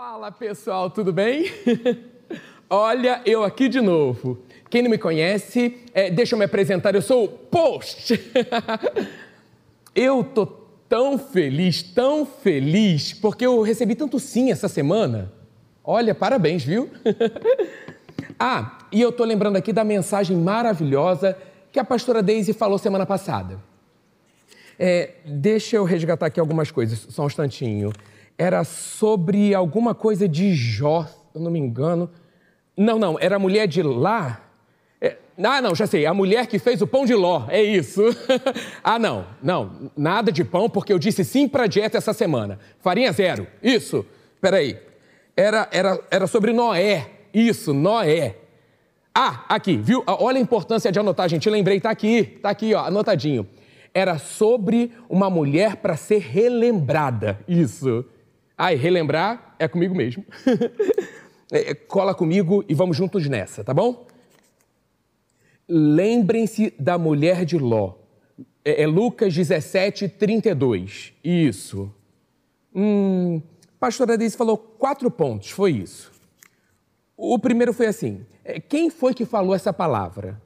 Fala pessoal, tudo bem? Olha, eu aqui de novo. Quem não me conhece, é, deixa eu me apresentar, eu sou o Post. eu tô tão feliz, tão feliz, porque eu recebi tanto sim essa semana. Olha, parabéns, viu? ah, e eu tô lembrando aqui da mensagem maravilhosa que a pastora Daisy falou semana passada. É, deixa eu resgatar aqui algumas coisas, só um instantinho. Era sobre alguma coisa de Jó, se eu não me engano. Não, não, era a mulher de lá. É, ah, não, já sei, a mulher que fez o pão de ló, é isso. ah, não, não, nada de pão, porque eu disse sim para dieta essa semana. Farinha zero, isso. Peraí, era, era, era sobre Noé, isso, Noé. Ah, aqui, viu? Olha a importância de anotar, gente. Lembrei, tá aqui, tá aqui, ó, anotadinho era sobre uma mulher para ser relembrada. Isso. Ai, relembrar é comigo mesmo. É, é, cola comigo e vamos juntos nessa, tá bom? Lembrem-se da mulher de Ló. É, é Lucas 17, 32. Isso. Hum, pastora Deise falou quatro pontos, foi isso. O primeiro foi assim: é, quem foi que falou essa palavra?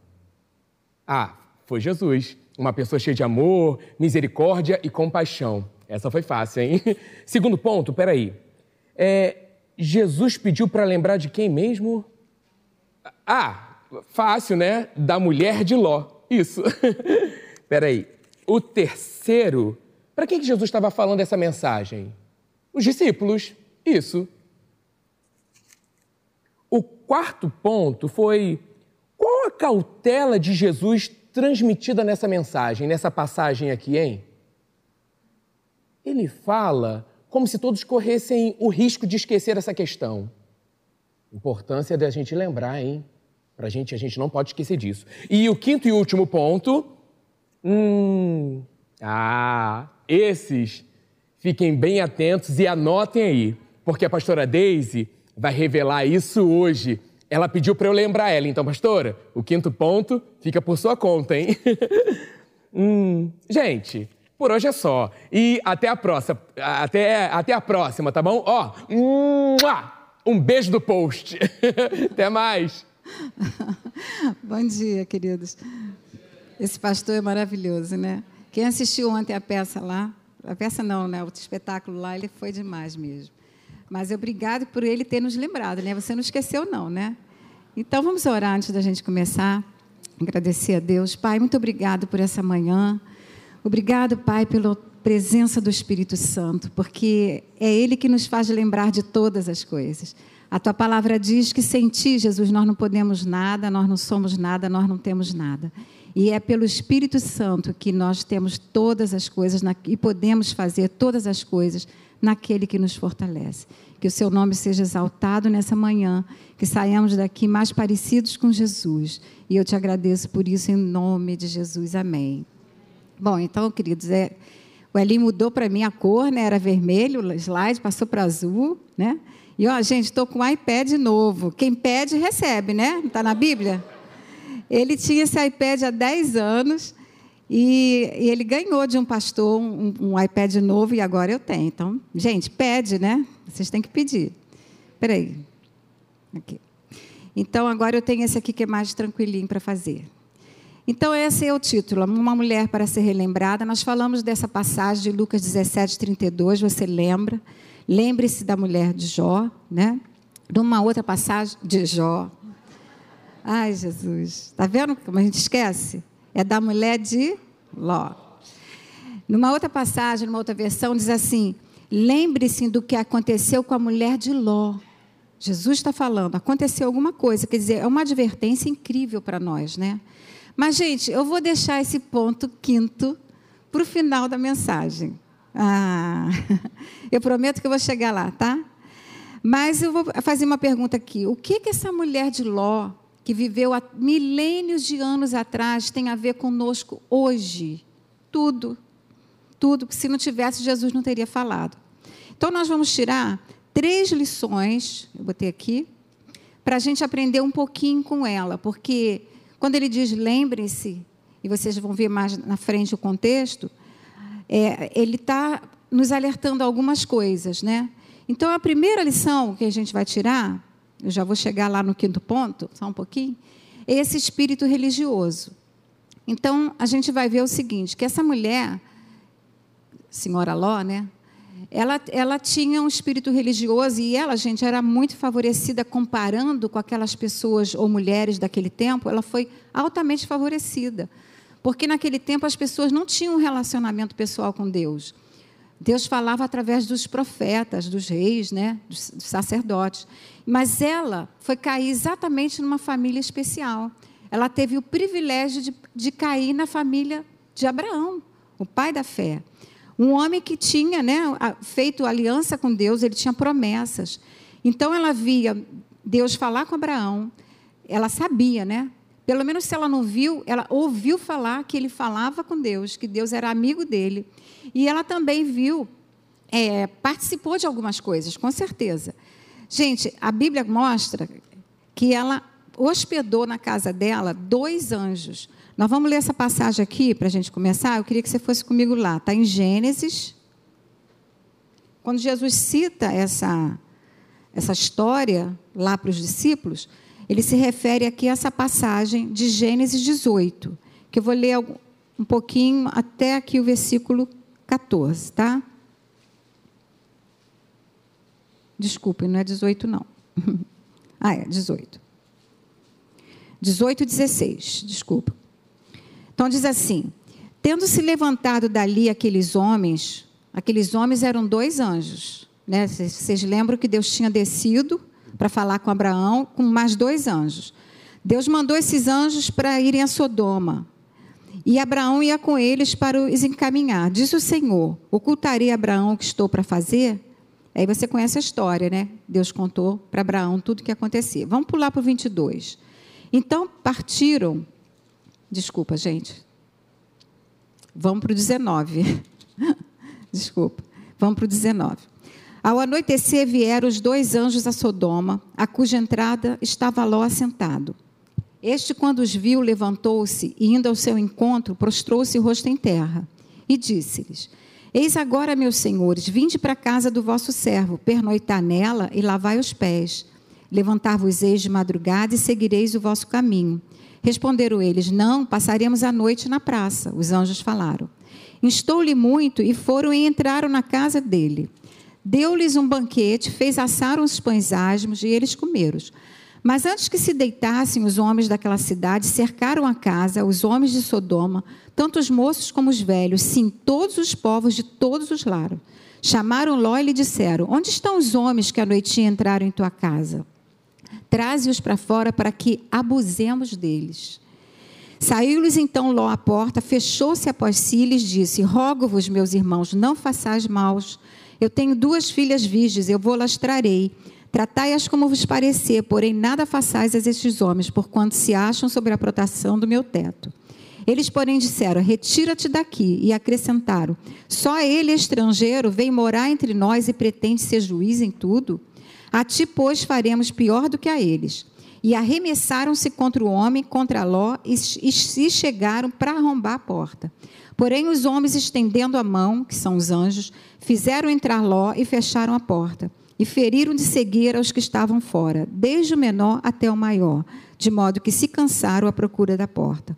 Ah, foi Jesus. Uma pessoa cheia de amor, misericórdia e compaixão. Essa foi fácil, hein? Segundo ponto, peraí. É, Jesus pediu para lembrar de quem mesmo? Ah, fácil, né? Da mulher de Ló. Isso. peraí. O terceiro, para quem que Jesus estava falando essa mensagem? Os discípulos. Isso. O quarto ponto foi qual a cautela de Jesus transmitida nessa mensagem, nessa passagem aqui, hein? Ele fala como se todos corressem o risco de esquecer essa questão. Importância da gente lembrar, hein? Pra gente, a gente não pode esquecer disso. E o quinto e último ponto. Hum. Ah, esses fiquem bem atentos e anotem aí, porque a pastora Daisy vai revelar isso hoje ela pediu para eu lembrar ela, então, pastora, o quinto ponto fica por sua conta, hein? hum, gente, por hoje é só. E até a próxima. Até, até a próxima, tá bom? Ó, um beijo do post. até mais. Bom dia, queridos. Esse pastor é maravilhoso, né? Quem assistiu ontem a peça lá, a peça não, né? O espetáculo lá, ele foi demais mesmo. Mas obrigado por ele ter nos lembrado, né? Você não esqueceu, não, né? Então vamos orar antes da gente começar. Agradecer a Deus. Pai, muito obrigado por essa manhã. Obrigado, Pai, pela presença do Espírito Santo, porque é Ele que nos faz lembrar de todas as coisas. A tua palavra diz que sem ti, Jesus, nós não podemos nada, nós não somos nada, nós não temos nada. E é pelo Espírito Santo que nós temos todas as coisas e podemos fazer todas as coisas naquele que nos fortalece. Que o seu nome seja exaltado nessa manhã, que saiamos daqui mais parecidos com Jesus. E eu te agradeço por isso em nome de Jesus. Amém. Bom, então, queridos, é, o Eli mudou para mim a cor, né? Era vermelho, o slide passou para azul, né? E ó, gente, estou com o iPad novo. Quem pede, recebe, né? Está na Bíblia? Ele tinha esse iPad há 10 anos. E, e, ele ganhou de um pastor um, um, iPad novo e agora eu tenho. Então, gente, pede, né? Vocês têm que pedir. Peraí. Aqui. Então, agora eu tenho esse aqui que é mais tranquilinho para fazer. Então, esse é o título, Uma Mulher para Ser Relembrada. Nós falamos dessa passagem de Lucas 17, 32, você lembra? Lembre-se da mulher de Jó, né? Numa outra passagem de Jó. Ai, Jesus. Está vendo como a gente esquece? É da mulher de Ló. Numa outra passagem, numa outra versão, diz assim: lembre-se do que aconteceu com a mulher de Ló. Jesus está falando, aconteceu alguma coisa, quer dizer, é uma advertência incrível para nós, né? Mas, gente, eu vou deixar esse ponto quinto para o final da mensagem. Ah, eu prometo que eu vou chegar lá, tá? Mas eu vou fazer uma pergunta aqui. O que, que essa mulher de Ló que viveu há milênios de anos atrás tem a ver conosco hoje. Tudo. Tudo, que se não tivesse, Jesus não teria falado. Então, nós vamos tirar três lições, eu botei aqui, para a gente aprender um pouquinho com ela, porque quando ele diz lembrem-se, e vocês vão ver mais na frente o contexto, é, ele está nos alertando algumas coisas, né? Então, a primeira lição que a gente vai tirar, eu já vou chegar lá no quinto ponto, só um pouquinho, é esse espírito religioso. Então, a gente vai ver o seguinte, que essa mulher, senhora Ló, né? Ela, ela tinha um espírito religioso e ela, gente, era muito favorecida comparando com aquelas pessoas ou mulheres daquele tempo, ela foi altamente favorecida. Porque naquele tempo as pessoas não tinham um relacionamento pessoal com Deus. Deus falava através dos profetas, dos reis, né, dos, sacerdotes. Mas ela foi cair exatamente numa família especial. Ela teve o privilégio de, de cair na família de Abraão, o pai da fé. Um homem que tinha né, feito aliança com Deus, ele tinha promessas. Então ela via Deus falar com Abraão, ela sabia, né? Pelo menos se ela não viu, ela ouviu falar que ele falava com Deus, que Deus era amigo dele. E ela também viu, é, participou de algumas coisas, com certeza. Gente, a Bíblia mostra que ela hospedou na casa dela dois anjos. Nós vamos ler essa passagem aqui para a gente começar. Eu queria que você fosse comigo lá. Está em Gênesis. Quando Jesus cita essa, essa história lá para os discípulos, ele se refere aqui a essa passagem de Gênesis 18, que eu vou ler um pouquinho até aqui o versículo 14, tá? Desculpe, não é 18, não. ah, é, 18. 18 e 16, desculpa. Então diz assim: Tendo se levantado dali aqueles homens, aqueles homens eram dois anjos. Né? Vocês lembram que Deus tinha descido para falar com Abraão com mais dois anjos. Deus mandou esses anjos para irem a Sodoma. E Abraão ia com eles para os encaminhar. Diz o Senhor: Ocultarei a Abraão o que estou para fazer? Aí você conhece a história, né? Deus contou para Abraão tudo o que acontecia. Vamos pular para o 22. Então partiram. Desculpa, gente. Vamos para o 19. Desculpa. Vamos para o 19. Ao anoitecer vieram os dois anjos a Sodoma, a cuja entrada estava Ló assentado. Este, quando os viu, levantou-se e, indo ao seu encontro, prostrou-se o rosto em terra e disse-lhes: Eis agora, meus senhores, vinde para a casa do vosso servo, pernoitar nela e lavai os pés. Levantar-vos-eis de madrugada e seguireis o vosso caminho. Responderam eles: Não, passaremos a noite na praça. Os anjos falaram. Instou-lhe muito e foram e entraram na casa dele. Deu-lhes um banquete, fez assar os pães asmos e eles comeram. Mas antes que se deitassem, os homens daquela cidade cercaram a casa, os homens de Sodoma, tanto os moços como os velhos, sim, todos os povos de todos os lares. Chamaram Ló e lhe disseram: Onde estão os homens que à noite entraram em tua casa? Traze-os para fora para que abusemos deles. Saiu-lhes então Ló à porta, fechou-se após si e lhes disse: Rogo-vos, meus irmãos, não façais maus. Eu tenho duas filhas virgens, eu vou las trarei. Tratai-as como vos parecer, porém nada façais a estes homens, porquanto se acham sobre a proteção do meu teto. Eles, porém, disseram: Retira-te daqui. E acrescentaram: Só ele, estrangeiro, vem morar entre nós e pretende ser juiz em tudo? A ti, pois, faremos pior do que a eles. E arremessaram-se contra o homem, contra Ló, e, e se chegaram para arrombar a porta. Porém, os homens, estendendo a mão, que são os anjos, fizeram entrar Ló e fecharam a porta e feriram de cegueira os que estavam fora, desde o menor até o maior, de modo que se cansaram à procura da porta.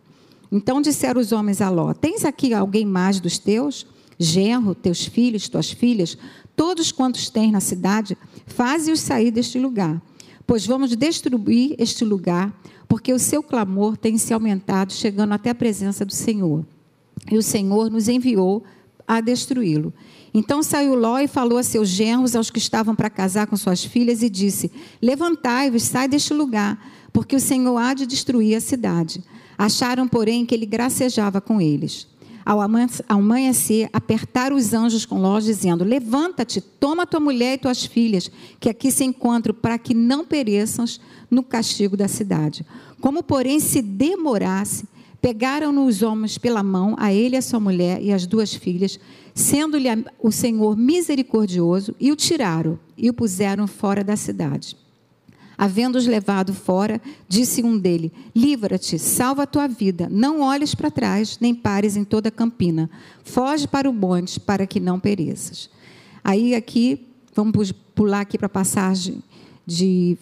Então disseram os homens a Ló: Tens aqui alguém mais dos teus? Genro, teus filhos, tuas filhas, todos quantos tens na cidade, faze-os sair deste lugar, pois vamos destruir este lugar, porque o seu clamor tem se aumentado, chegando até a presença do Senhor. E o Senhor nos enviou a destruí-lo. Então saiu Ló e falou a seus genros, aos que estavam para casar com suas filhas, e disse: Levantai-vos, sai deste lugar, porque o Senhor há de destruir a cidade. Acharam, porém, que ele gracejava com eles. Ao amanhecer, apertaram os anjos com Ló, dizendo: Levanta-te, toma tua mulher e tuas filhas, que aqui se encontram, para que não pereçam no castigo da cidade. Como, porém, se demorasse, pegaram-no os homens pela mão, a ele, a sua mulher e as duas filhas, sendo-lhe o Senhor misericordioso, e o tiraram e o puseram fora da cidade. Havendo-os levado fora, disse um dele: Livra-te, salva a tua vida, não olhes para trás, nem pares em toda a campina. Foge para o monte, para que não pereças. Aí aqui vamos pular aqui para a passagem de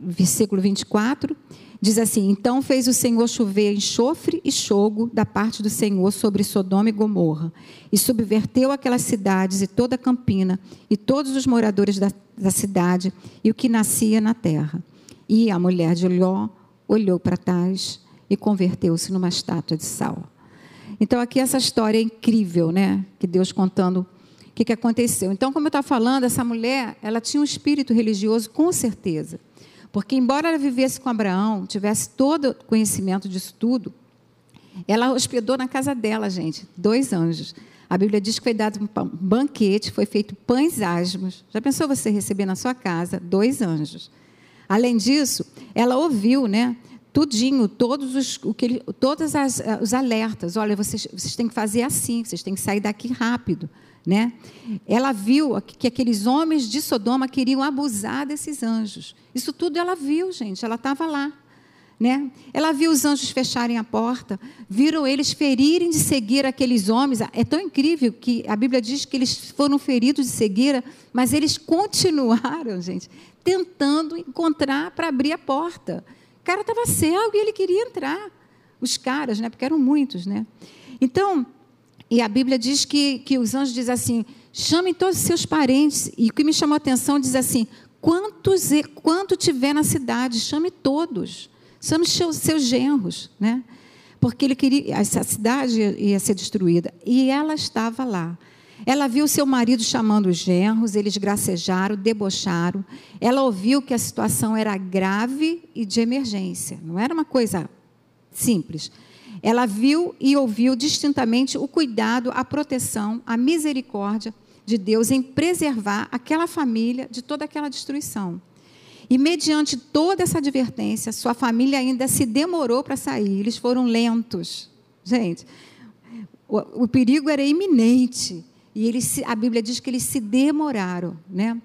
versículo 24. Diz assim: Então fez o Senhor chover enxofre e chogo da parte do Senhor sobre Sodoma e Gomorra, e subverteu aquelas cidades e toda a campina, e todos os moradores da, da cidade, e o que nascia na terra. E a mulher de Ló olhou para trás e converteu-se numa estátua de sal. Então, aqui essa história é incrível, né? Que Deus contando o que, que aconteceu. Então, como eu estava falando, essa mulher, ela tinha um espírito religioso, com certeza. Porque, embora ela vivesse com Abraão, tivesse todo conhecimento disso tudo, ela hospedou na casa dela, gente, dois anjos. A Bíblia diz que foi dado um banquete, foi feito pães asmos. Já pensou você receber na sua casa dois anjos? Além disso, ela ouviu, né? Tudinho, todos os, o que ele, todas as, eh, os alertas. Olha, vocês, vocês têm que fazer assim, vocês têm que sair daqui rápido. Né? Ela viu que aqueles homens de Sodoma queriam abusar desses anjos. Isso tudo ela viu, gente, ela estava lá. Né? Ela viu os anjos fecharem a porta, viram eles ferirem de seguir aqueles homens. É tão incrível que a Bíblia diz que eles foram feridos de cegueira, mas eles continuaram, gente, tentando encontrar para abrir a porta. O cara estava cego e ele queria entrar. Os caras, né? Porque eram muitos, né? Então, e a Bíblia diz que, que os anjos dizem assim: chamem todos os seus parentes. E o que me chamou a atenção diz assim: quantos quanto tiver na cidade, chame todos. Chame seus, seus genros, né? Porque ele queria, essa cidade ia ser destruída. E ela estava lá. Ela viu seu marido chamando os genros, eles gracejaram, debocharam. Ela ouviu que a situação era grave e de emergência, não era uma coisa simples. Ela viu e ouviu distintamente o cuidado, a proteção, a misericórdia de Deus em preservar aquela família de toda aquela destruição. E mediante toda essa advertência, sua família ainda se demorou para sair, eles foram lentos. Gente, o, o perigo era iminente. E eles, a Bíblia diz que eles se demoraram, né?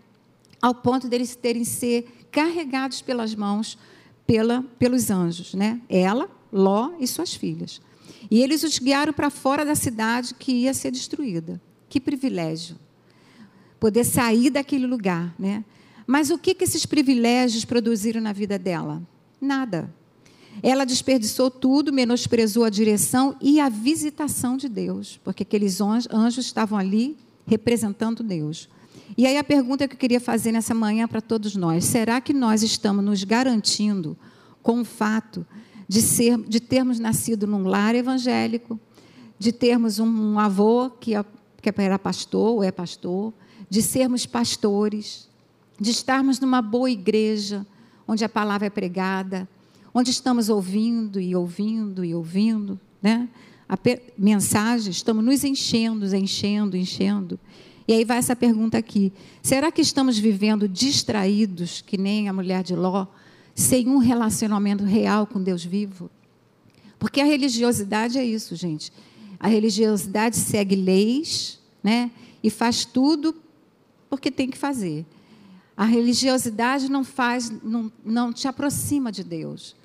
ao ponto deles terem ser carregados pelas mãos pela, pelos anjos. Né? Ela, Ló e suas filhas. E eles os guiaram para fora da cidade que ia ser destruída. Que privilégio. Poder sair daquele lugar, né? Mas o que, que esses privilégios produziram na vida dela? Nada. Ela desperdiçou tudo, menosprezou a direção e a visitação de Deus, porque aqueles anjos estavam ali representando Deus. E aí a pergunta que eu queria fazer nessa manhã para todos nós: será que nós estamos nos garantindo com o fato de, ser, de termos nascido num lar evangélico, de termos um, avô que, é, que era pastor ou é pastor, de sermos pastores, de estarmos numa boa igreja, onde a palavra é pregada, onde estamos ouvindo e ouvindo e ouvindo, né? A mensagem, estamos nos enchendo, enchendo, enchendo. E aí vai essa pergunta aqui: será que estamos vivendo distraídos, que nem a mulher de Ló, sem um relacionamento real com Deus vivo. Porque a religiosidade é isso, gente. A religiosidade segue leis, né? E faz tudo porque tem que fazer. A religiosidade não faz, não, não te aproxima de Deus.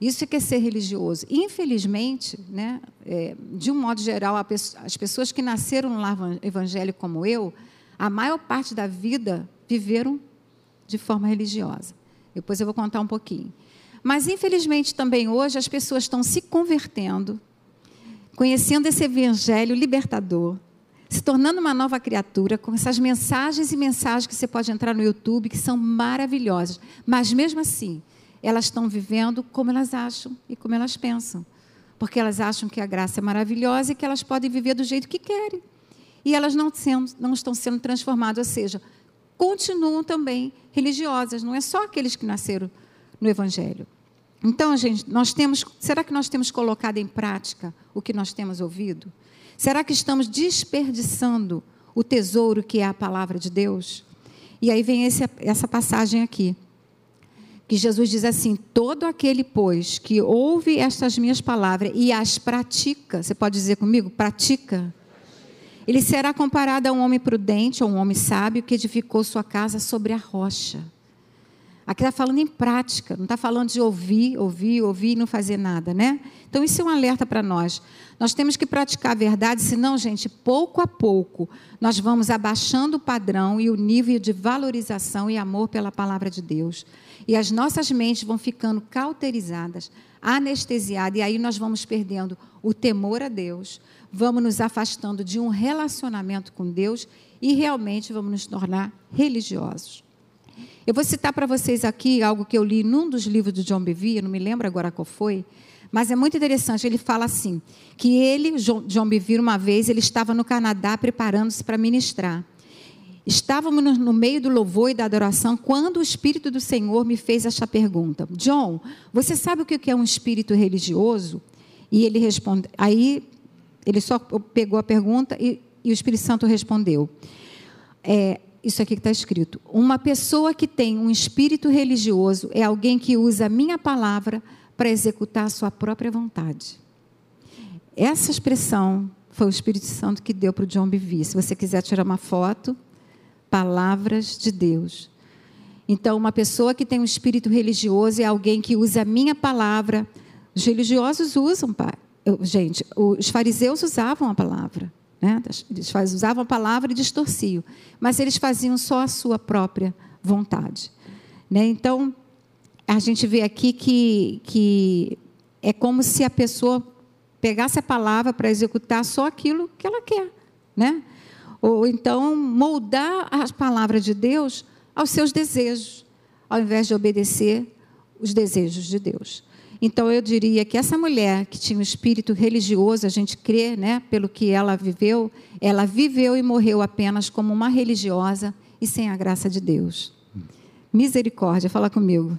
Isso é que é ser religioso. Infelizmente, né, é, de um modo geral, as pessoas que nasceram no lar evangélico como eu, a maior parte da vida viveram de forma religiosa. Depois eu vou contar um pouquinho. Mas, infelizmente, também hoje as pessoas estão se convertendo, conhecendo esse evangelho libertador, se tornando uma nova criatura, com essas mensagens e mensagens que você pode entrar no YouTube, que são maravilhosas. Mas, mesmo assim, elas estão vivendo como elas acham e como elas pensam. Porque elas acham que a graça é maravilhosa e que elas podem viver do jeito que querem. E elas não, sendo, não estão sendo transformadas, ou seja, continuam também religiosas, não é só aqueles que nasceram no Evangelho. Então, gente, nós temos, será que nós temos colocado em prática o que nós temos ouvido? Será que estamos desperdiçando o tesouro que é a palavra de Deus? E aí vem esse, essa passagem aqui, que Jesus diz assim: Todo aquele, pois, que ouve estas minhas palavras e as pratica, você pode dizer comigo? Pratica ele será comparado a um homem prudente, a um homem sábio que edificou sua casa sobre a rocha. Aqui está falando em prática, não está falando de ouvir, ouvir, ouvir e não fazer nada, né? Então, isso é um alerta para nós. Nós temos que praticar a verdade, senão, gente, pouco a pouco, nós vamos abaixando o padrão e o nível de valorização e amor pela palavra de Deus. E as nossas mentes vão ficando cauterizadas, anestesiadas, e aí nós vamos perdendo o temor a Deus, vamos nos afastando de um relacionamento com Deus e realmente vamos nos tornar religiosos. Eu vou citar para vocês aqui algo que eu li num dos livros do John Bevere, não me lembro agora qual foi, mas é muito interessante. Ele fala assim: que ele, John Bevere, uma vez, ele estava no Canadá preparando-se para ministrar. Estávamos no meio do louvor e da adoração quando o Espírito do Senhor me fez esta pergunta: John, você sabe o que é um espírito religioso? E ele responde. Aí ele só pegou a pergunta e, e o Espírito Santo respondeu. É, isso aqui que está escrito. Uma pessoa que tem um espírito religioso é alguém que usa a minha palavra para executar a sua própria vontade. Essa expressão foi o Espírito Santo que deu para o John Bevere. Se você quiser tirar uma foto, palavras de Deus. Então, uma pessoa que tem um espírito religioso é alguém que usa a minha palavra. Os religiosos usam, pai. Gente, os fariseus usavam a palavra. Né? Eles usavam a palavra e distorciam. Mas eles faziam só a sua própria vontade. Né? Então, a gente vê aqui que, que é como se a pessoa pegasse a palavra para executar só aquilo que ela quer, né? Ou então moldar a palavra de Deus aos seus desejos, ao invés de obedecer os desejos de Deus. Então eu diria que essa mulher que tinha um espírito religioso, a gente crê, né, pelo que ela viveu, ela viveu e morreu apenas como uma religiosa e sem a graça de Deus. Misericórdia, fala comigo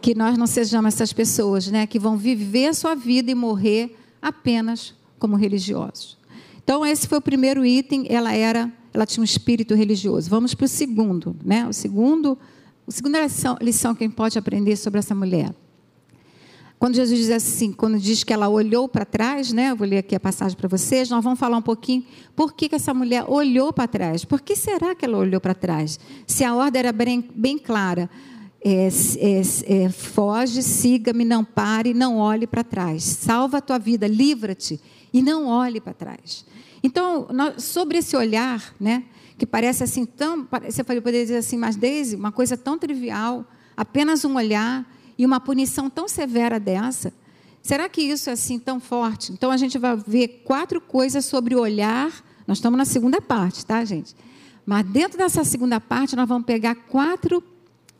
que nós não sejamos essas pessoas, né, que vão viver a sua vida e morrer apenas como religiosos. Então esse foi o primeiro item, ela era, ela tinha um espírito religioso. Vamos para o segundo, né? O segundo, a segunda lição, lição que a gente pode aprender sobre essa mulher. Quando Jesus diz assim, quando diz que ela olhou para trás, né? Eu vou ler aqui a passagem para vocês. Nós vamos falar um pouquinho por que, que essa mulher olhou para trás. Por que será que ela olhou para trás? Se a ordem era bem, bem clara, é, é, é, foge, siga-me, não pare, não olhe para trás. Salva a tua vida, livra-te e não olhe para trás. Então, nós, sobre esse olhar, né, que parece assim tão, você poderia dizer assim, mas Deise, uma coisa tão trivial, apenas um olhar e uma punição tão severa dessa, será que isso é assim tão forte? Então, a gente vai ver quatro coisas sobre o olhar. Nós estamos na segunda parte, tá, gente? Mas dentro dessa segunda parte, nós vamos pegar quatro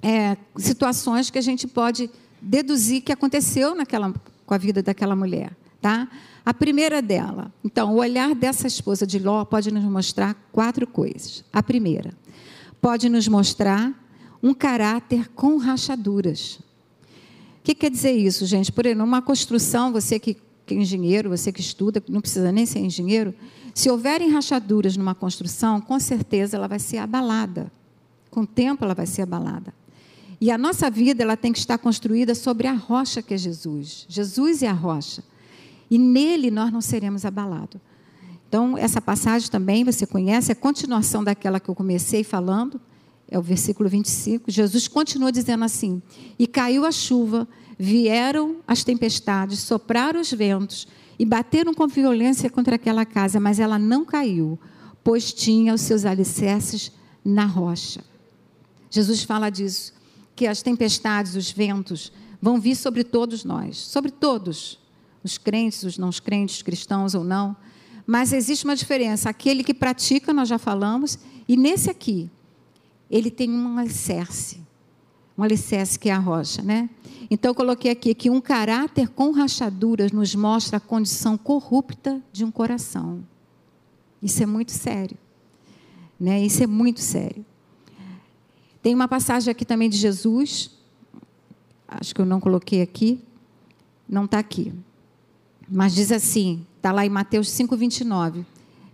é, situações que a gente pode deduzir que aconteceu naquela, com a vida daquela mulher. Tá? A primeira dela, então, o olhar dessa esposa de Ló pode nos mostrar quatro coisas. A primeira, pode nos mostrar um caráter com rachaduras. O que quer dizer isso, gente? Por exemplo, numa construção, você que, que é engenheiro, você que estuda, não precisa nem ser engenheiro, se houverem rachaduras numa construção, com certeza ela vai ser abalada. Com o tempo ela vai ser abalada. E a nossa vida ela tem que estar construída sobre a rocha que é Jesus. Jesus é a rocha. E nele nós não seremos abalados. Então, essa passagem também você conhece, é a continuação daquela que eu comecei falando, é o versículo 25. Jesus continua dizendo assim: E caiu a chuva, vieram as tempestades, sopraram os ventos e bateram com violência contra aquela casa, mas ela não caiu, pois tinha os seus alicerces na rocha. Jesus fala disso que as tempestades, os ventos vão vir sobre todos nós, sobre todos, os crentes, os não crentes, cristãos ou não. Mas existe uma diferença. Aquele que pratica, nós já falamos, e nesse aqui, ele tem um alicerce. Um alicerce que é a rocha, né? Então, eu coloquei aqui que um caráter com rachaduras nos mostra a condição corrupta de um coração. Isso é muito sério. Né? Isso é muito sério. Tem uma passagem aqui também de Jesus, acho que eu não coloquei aqui, não está aqui. Mas diz assim, está lá em Mateus 5, 29.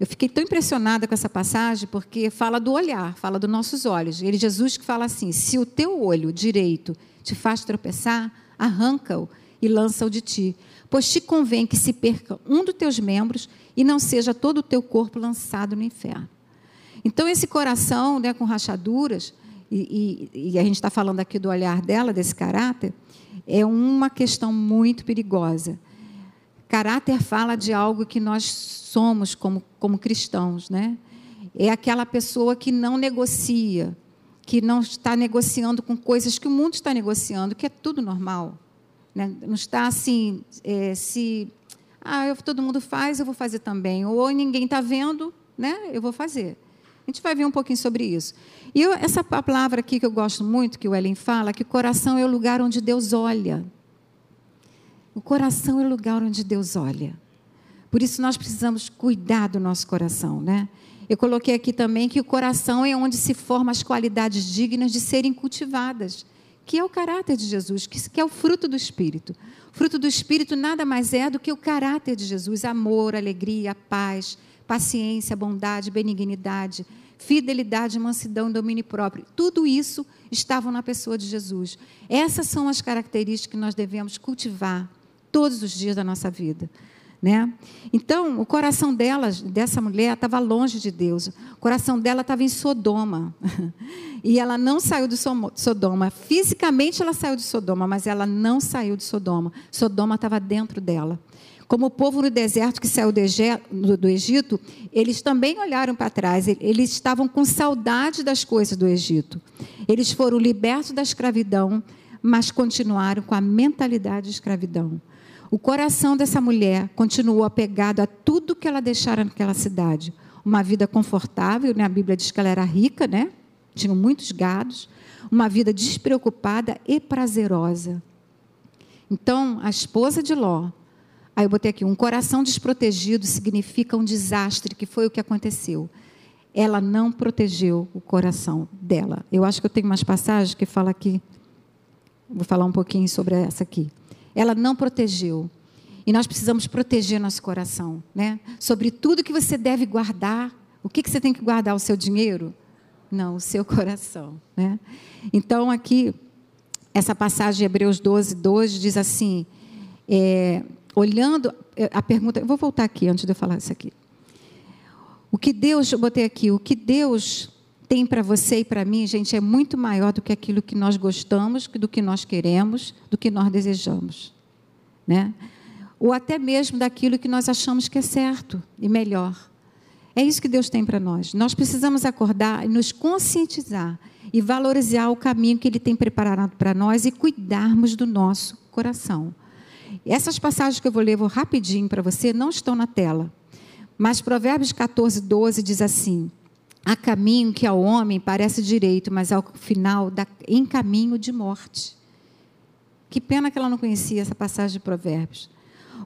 Eu fiquei tão impressionada com essa passagem porque fala do olhar, fala dos nossos olhos. Ele Jesus que fala assim: se o teu olho direito te faz tropeçar, arranca-o e lança-o de ti, pois te convém que se perca um dos teus membros e não seja todo o teu corpo lançado no inferno. Então esse coração, né, com rachaduras, e, e, e a gente está falando aqui do olhar dela, desse caráter, é uma questão muito perigosa. Caráter fala de algo que nós somos como, como cristãos, né? É aquela pessoa que não negocia, que não está negociando com coisas que o mundo está negociando, que é tudo normal. Né? Não está assim, é, se ah, eu, todo mundo faz, eu vou fazer também. Ou ninguém está vendo, né? eu vou fazer. A gente vai ver um pouquinho sobre isso. E eu, essa palavra aqui que eu gosto muito, que o Ellen fala, que coração é o lugar onde Deus olha. O coração é o lugar onde Deus olha. Por isso nós precisamos cuidar do nosso coração, né? Eu coloquei aqui também que o coração é onde se formam as qualidades dignas de serem cultivadas, que é o caráter de Jesus, que é o fruto do Espírito. O fruto do Espírito nada mais é do que o caráter de Jesus: amor, alegria, paz, paciência, bondade, benignidade, fidelidade, mansidão, domínio próprio. Tudo isso estava na pessoa de Jesus. Essas são as características que nós devemos cultivar todos os dias da nossa vida. Né? Então, o coração dela, dessa mulher, estava longe de Deus. O coração dela estava em Sodoma. E ela não saiu de Sodoma. Fisicamente ela saiu de Sodoma, mas ela não saiu de Sodoma. Sodoma estava dentro dela. Como o povo no deserto que saiu do Egito, eles também olharam para trás. Eles estavam com saudade das coisas do Egito. Eles foram libertos da escravidão, mas continuaram com a mentalidade de escravidão. O coração dessa mulher continuou apegado a tudo que ela deixara naquela cidade. Uma vida confortável, né? a Bíblia diz que ela era rica, né? tinham muitos gados. Uma vida despreocupada e prazerosa. Então, a esposa de Ló, aí eu botei aqui, um coração desprotegido significa um desastre, que foi o que aconteceu. Ela não protegeu o coração dela. Eu acho que eu tenho umas passagens que fala aqui, vou falar um pouquinho sobre essa aqui ela não protegeu. E nós precisamos proteger nosso coração, né? Sobre tudo que você deve guardar. O que, que você tem que guardar? O seu dinheiro? Não, o seu coração, né? Então, aqui, essa passagem de Hebreus 12, 2 diz assim: é, olhando, é, a pergunta, eu vou voltar aqui antes de eu falar isso aqui. O que Deus, eu botei aqui, o que Deus tem para você e para mim, gente, é muito maior do que aquilo que nós gostamos, do que nós queremos, do que nós desejamos, né? Ou até mesmo daquilo que nós achamos que é certo e melhor. É isso que Deus tem para nós. Nós precisamos acordar e nos conscientizar e valorizar o caminho que Ele tem preparado para nós e cuidarmos do nosso coração. Essas passagens que eu vou ler vou rapidinho para você não estão na tela. Mas Provérbios 14, 12 diz assim: Há caminho que ao homem parece direito, mas ao final dá em caminho de morte. Que pena que ela não conhecia essa passagem de Provérbios.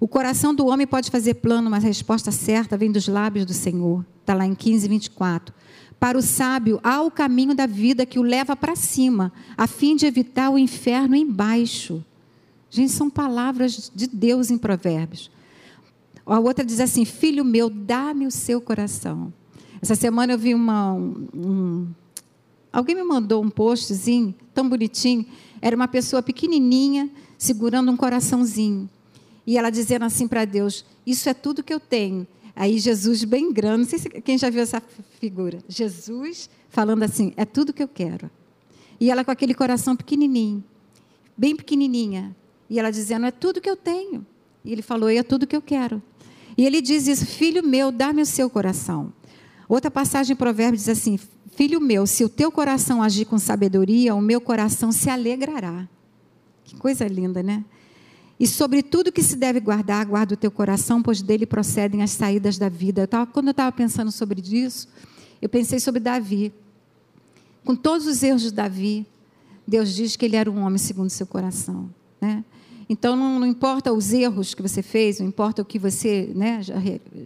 O coração do homem pode fazer plano, mas a resposta certa vem dos lábios do Senhor. Está lá em 15, 24. Para o sábio, há o caminho da vida que o leva para cima, a fim de evitar o inferno embaixo. Gente, são palavras de Deus em Provérbios. A outra diz assim: Filho meu, dá-me o seu coração. Essa semana eu vi uma. Um, alguém me mandou um postzinho tão bonitinho. Era uma pessoa pequenininha segurando um coraçãozinho. E ela dizendo assim para Deus: Isso é tudo que eu tenho. Aí Jesus, bem grande, não sei se quem já viu essa figura. Jesus falando assim: É tudo que eu quero. E ela com aquele coração pequenininho, bem pequenininha. E ela dizendo: É tudo que eu tenho. E ele falou: É tudo que eu quero. E ele diz isso: Filho meu, dá-me o seu coração. Outra passagem em Provérbios diz assim: Filho meu, se o teu coração agir com sabedoria, o meu coração se alegrará. Que coisa linda, né? E sobre tudo que se deve guardar, guarda o teu coração, pois dele procedem as saídas da vida. Eu tava, quando eu estava pensando sobre isso, eu pensei sobre Davi. Com todos os erros de Davi, Deus diz que ele era um homem segundo seu coração. Né? Então, não, não, importa os erros que você fez, não importa o que você né, já,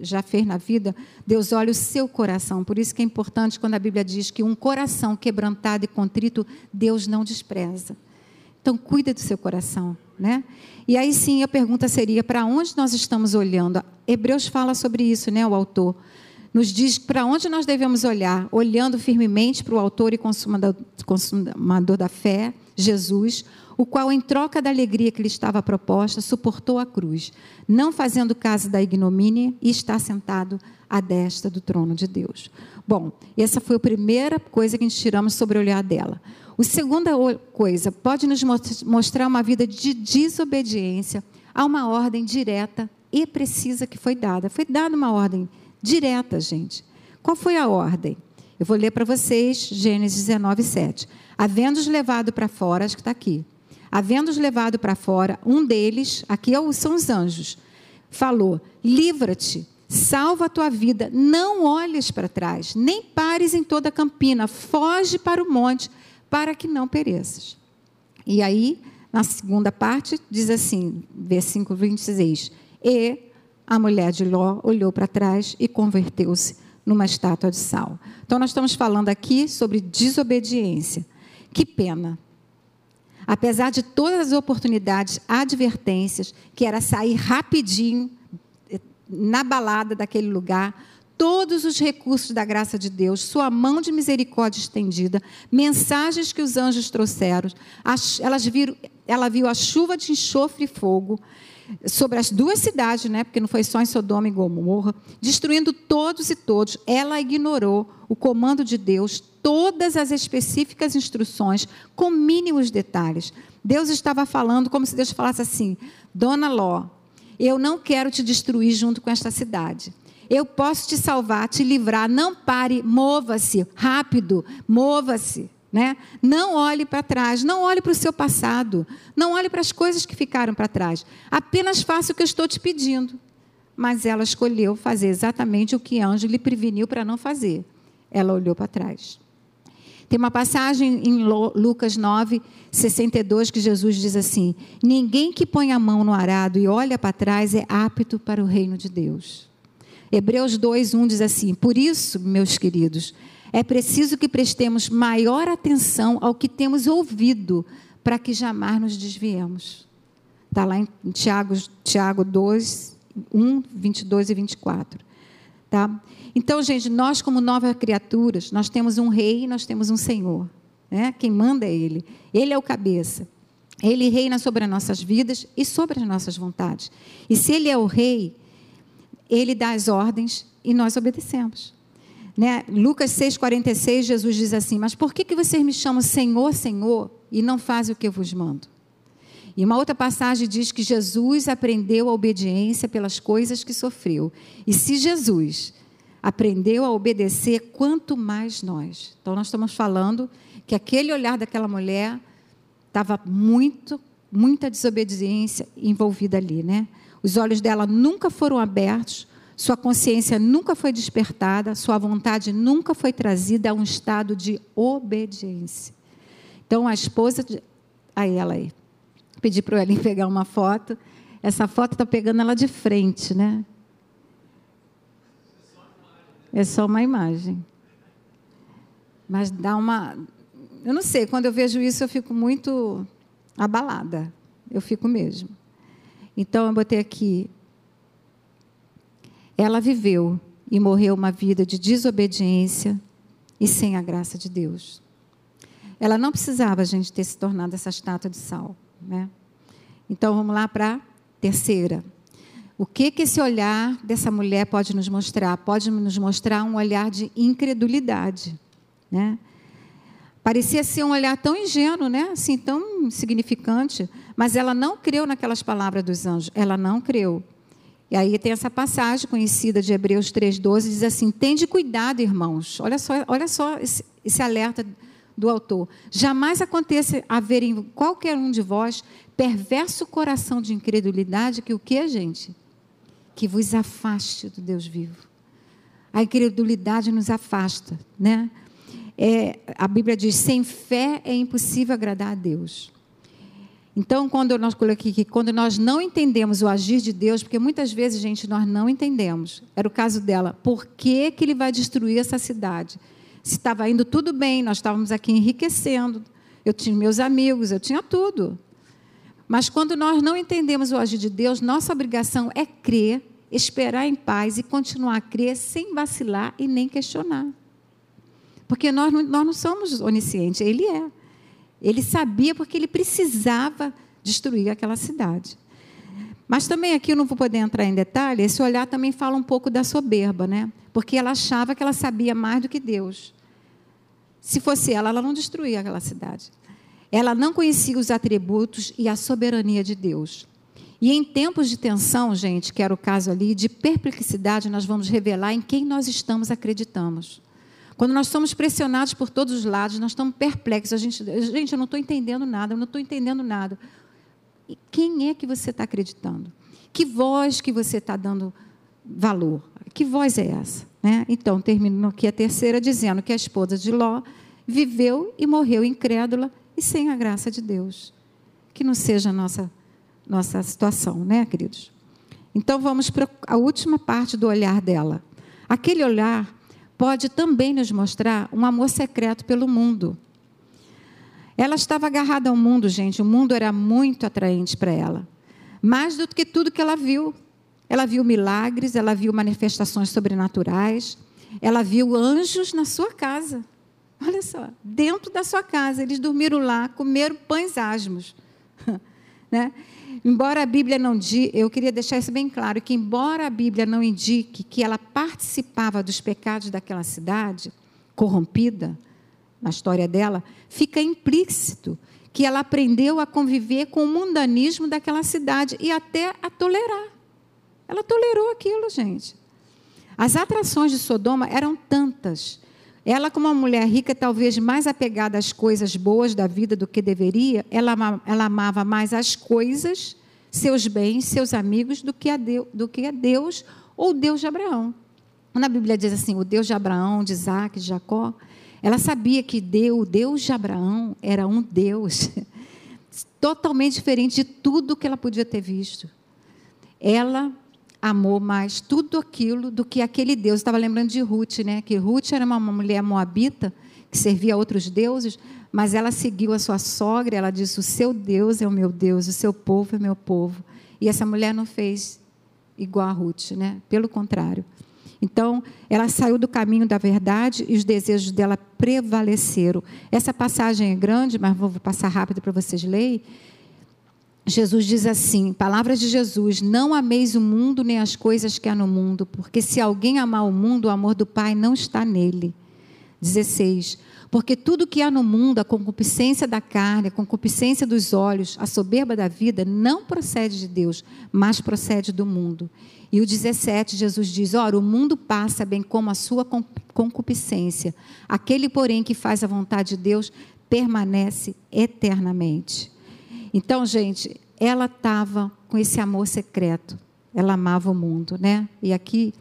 já fez na vida, Deus olha o seu coração. Por isso que é importante quando a Bíblia diz que um coração quebrantado e contrito, Deus não despreza. Então, cuida do seu coração. Né? E aí sim, a pergunta seria: para onde nós estamos olhando? Hebreus fala sobre isso, né, o autor. Nos diz para onde nós devemos olhar, olhando firmemente para o autor e consumador, consumador da fé, Jesus, o qual, em troca da alegria que lhe estava proposta, suportou a cruz, não fazendo caso da ignomínia, e está sentado à destra do trono de Deus. Bom, essa foi a primeira coisa que a gente tiramos sobre o olhar dela. A segunda coisa, pode nos mostrar uma vida de desobediência a uma ordem direta e precisa que foi dada. Foi dada uma ordem direta, gente. Qual foi a ordem? Eu vou ler para vocês Gênesis 19, 7. Havendo-os levado para fora, acho que está aqui. Havendo-os levado para fora, um deles, aqui é são os anjos, falou: Livra-te, salva a tua vida, não olhes para trás, nem pares em toda a campina, foge para o monte, para que não pereças. E aí, na segunda parte, diz assim, versículo 26, e a mulher de Ló olhou para trás e converteu-se numa estátua de sal. Então, nós estamos falando aqui sobre desobediência. Que pena. Apesar de todas as oportunidades, advertências, que era sair rapidinho eh, na balada daquele lugar, todos os recursos da graça de Deus, sua mão de misericórdia estendida, mensagens que os anjos trouxeram, elas viram, ela viu a chuva de enxofre e fogo, sobre as duas cidades, né, porque não foi só em Sodoma e Gomorra, destruindo todos e todos. Ela ignorou o comando de Deus, todas as específicas instruções, com mínimos detalhes. Deus estava falando como se Deus falasse assim: Dona Ló, eu não quero te destruir junto com esta cidade. Eu posso te salvar, te livrar. Não pare, mova-se, rápido, mova-se. Né? Não olhe para trás, não olhe para o seu passado, não olhe para as coisas que ficaram para trás. Apenas faça o que eu estou te pedindo. Mas ela escolheu fazer exatamente o que anjo lhe preveniu para não fazer. Ela olhou para trás. Tem uma passagem em Lucas 9, 62 que Jesus diz assim: Ninguém que põe a mão no arado e olha para trás é apto para o reino de Deus. Hebreus 2, 1 diz assim: Por isso, meus queridos, é preciso que prestemos maior atenção ao que temos ouvido, para que jamais nos desviemos. Está lá em Tiago, Tiago 2, 1, 22 e 24. Tá? Então, gente, nós como novas criaturas, nós temos um rei e nós temos um senhor. Né? Quem manda é ele. Ele é o cabeça. Ele reina sobre as nossas vidas e sobre as nossas vontades. E se ele é o rei, ele dá as ordens e nós obedecemos. Né? Lucas 6,46, Jesus diz assim: Mas por que, que vocês me chamam Senhor, Senhor e não fazem o que eu vos mando? E uma outra passagem diz que Jesus aprendeu a obediência pelas coisas que sofreu. E se Jesus aprendeu a obedecer, quanto mais nós. Então, nós estamos falando que aquele olhar daquela mulher estava muito, muita desobediência envolvida ali, né? Os olhos dela nunca foram abertos sua consciência nunca foi despertada, sua vontade nunca foi trazida a um estado de obediência. Então, a esposa. De... Aí, ela aí. Pedi para ela pegar uma foto. Essa foto está pegando ela de frente, né? É só uma imagem. Mas dá uma. Eu não sei, quando eu vejo isso, eu fico muito abalada. Eu fico mesmo. Então, eu botei aqui ela viveu e morreu uma vida de desobediência e sem a graça de Deus. Ela não precisava, gente, ter se tornado essa estátua de sal. Né? Então vamos lá para a terceira. O que, que esse olhar dessa mulher pode nos mostrar? Pode nos mostrar um olhar de incredulidade. Né? Parecia ser um olhar tão ingênuo, né? assim, tão insignificante, mas ela não creu naquelas palavras dos anjos. Ela não creu. E aí tem essa passagem conhecida de Hebreus 3,12, diz assim: Tende cuidado, irmãos. Olha só, olha só esse, esse alerta do autor. Jamais aconteça haver em qualquer um de vós perverso coração de incredulidade que o que, gente? Que vos afaste do Deus vivo. A incredulidade nos afasta, né? É, a Bíblia diz: sem fé é impossível agradar a Deus. Então, quando nós aqui, quando nós não entendemos o agir de Deus, porque muitas vezes, gente, nós não entendemos. Era o caso dela. Por que, que ele vai destruir essa cidade? Se estava indo tudo bem, nós estávamos aqui enriquecendo. Eu tinha meus amigos, eu tinha tudo. Mas quando nós não entendemos o agir de Deus, nossa obrigação é crer, esperar em paz e continuar a crer sem vacilar e nem questionar. Porque nós não, nós não somos oniscientes, Ele é. Ele sabia porque ele precisava destruir aquela cidade. Mas também aqui eu não vou poder entrar em detalhe, esse olhar também fala um pouco da soberba, né? Porque ela achava que ela sabia mais do que Deus. Se fosse ela, ela não destruía aquela cidade. Ela não conhecia os atributos e a soberania de Deus. E em tempos de tensão, gente, que era o caso ali, de perplexidade, nós vamos revelar em quem nós estamos acreditamos. Quando nós somos pressionados por todos os lados, nós estamos perplexos. A gente, gente, eu não estou entendendo nada, eu não estou entendendo nada. E quem é que você está acreditando? Que voz que você está dando valor? Que voz é essa? Né? Então, termino aqui a terceira dizendo que a esposa de Ló viveu e morreu incrédula e sem a graça de Deus. Que não seja a nossa, nossa situação, né, queridos? Então, vamos para a última parte do olhar dela. Aquele olhar pode também nos mostrar um amor secreto pelo mundo. Ela estava agarrada ao mundo, gente. O mundo era muito atraente para ela. Mais do que tudo que ela viu. Ela viu milagres, ela viu manifestações sobrenaturais, ela viu anjos na sua casa. Olha só, dentro da sua casa. Eles dormiram lá, comeram pães asmos. né? Embora a Bíblia não diga, eu queria deixar isso bem claro, que embora a Bíblia não indique que ela participava dos pecados daquela cidade, corrompida, na história dela, fica implícito que ela aprendeu a conviver com o mundanismo daquela cidade e até a tolerar. Ela tolerou aquilo, gente. As atrações de Sodoma eram tantas. Ela, como uma mulher rica, talvez mais apegada às coisas boas da vida do que deveria, ela, ela amava mais as coisas, seus bens, seus amigos, do que, a Deus, do que a Deus ou Deus de Abraão. Quando a Bíblia diz assim, o Deus de Abraão, de Isaac, de Jacó, ela sabia que Deus, o Deus de Abraão, era um Deus totalmente diferente de tudo que ela podia ter visto. Ela amou mais tudo aquilo do que aquele Deus. Estava lembrando de Ruth, né? Que Ruth era uma mulher moabita que servia a outros deuses, mas ela seguiu a sua sogra. Ela disse: "O seu Deus é o meu Deus, o seu povo é meu povo". E essa mulher não fez igual a Ruth, né? Pelo contrário. Então, ela saiu do caminho da verdade e os desejos dela prevaleceram. Essa passagem é grande, mas vou passar rápido para vocês lerem. Jesus diz assim: palavras de Jesus: Não ameis o mundo nem as coisas que há no mundo, porque se alguém amar o mundo, o amor do Pai não está nele. 16. Porque tudo que há no mundo, a concupiscência da carne, a concupiscência dos olhos, a soberba da vida, não procede de Deus, mas procede do mundo. E o 17, Jesus diz: Ora, o mundo passa bem como a sua concupiscência. Aquele, porém, que faz a vontade de Deus permanece eternamente. Então, gente, ela estava com esse amor secreto. Ela amava o mundo, né? E aqui,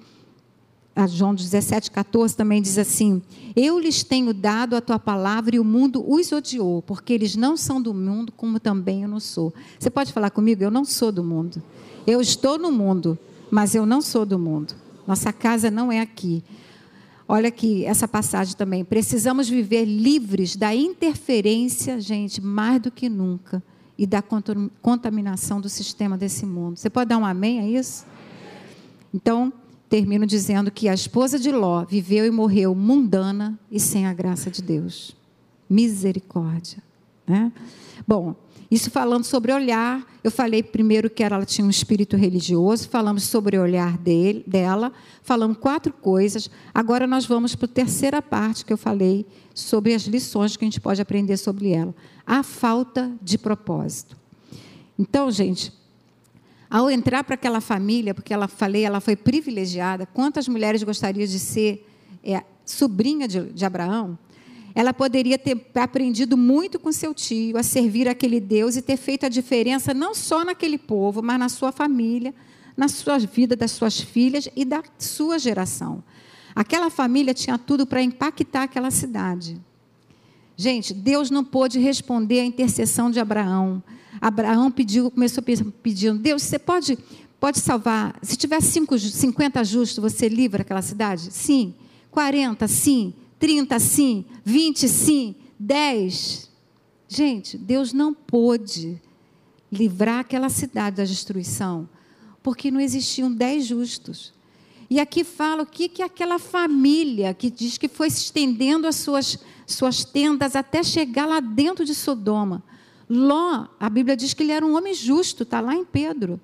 a João 17, 14 também diz assim: Eu lhes tenho dado a tua palavra e o mundo os odiou, porque eles não são do mundo, como também eu não sou. Você pode falar comigo? Eu não sou do mundo. Eu estou no mundo, mas eu não sou do mundo. Nossa casa não é aqui. Olha aqui essa passagem também. Precisamos viver livres da interferência, gente, mais do que nunca, e da contaminação do sistema desse mundo. Você pode dar um amém a isso? Então, termino dizendo que a esposa de Ló viveu e morreu mundana e sem a graça de Deus. Misericórdia. Né? Bom, isso falando sobre olhar, eu falei primeiro que ela tinha um espírito religioso, falamos sobre o olhar dele, dela, falamos quatro coisas. Agora nós vamos para a terceira parte que eu falei sobre as lições que a gente pode aprender sobre ela. A falta de propósito. Então, gente, ao entrar para aquela família, porque ela falei, ela foi privilegiada, quantas mulheres gostariam de ser é, sobrinha de, de Abraão? Ela poderia ter aprendido muito com seu tio a servir aquele Deus e ter feito a diferença não só naquele povo, mas na sua família, na sua vida das suas filhas e da sua geração. Aquela família tinha tudo para impactar aquela cidade. Gente, Deus não pôde responder à intercessão de Abraão. Abraão pediu, começou pedindo: Deus, você pode, pode salvar? Se tiver cinco, 50 justos, você livra aquela cidade? Sim. 40, sim. 30 sim, 20 sim, 10. Gente, Deus não pôde livrar aquela cidade da destruição, porque não existiam 10 justos. E aqui fala o que, que aquela família que diz que foi se estendendo as suas, suas tendas até chegar lá dentro de Sodoma. Ló, a Bíblia diz que ele era um homem justo, está lá em Pedro.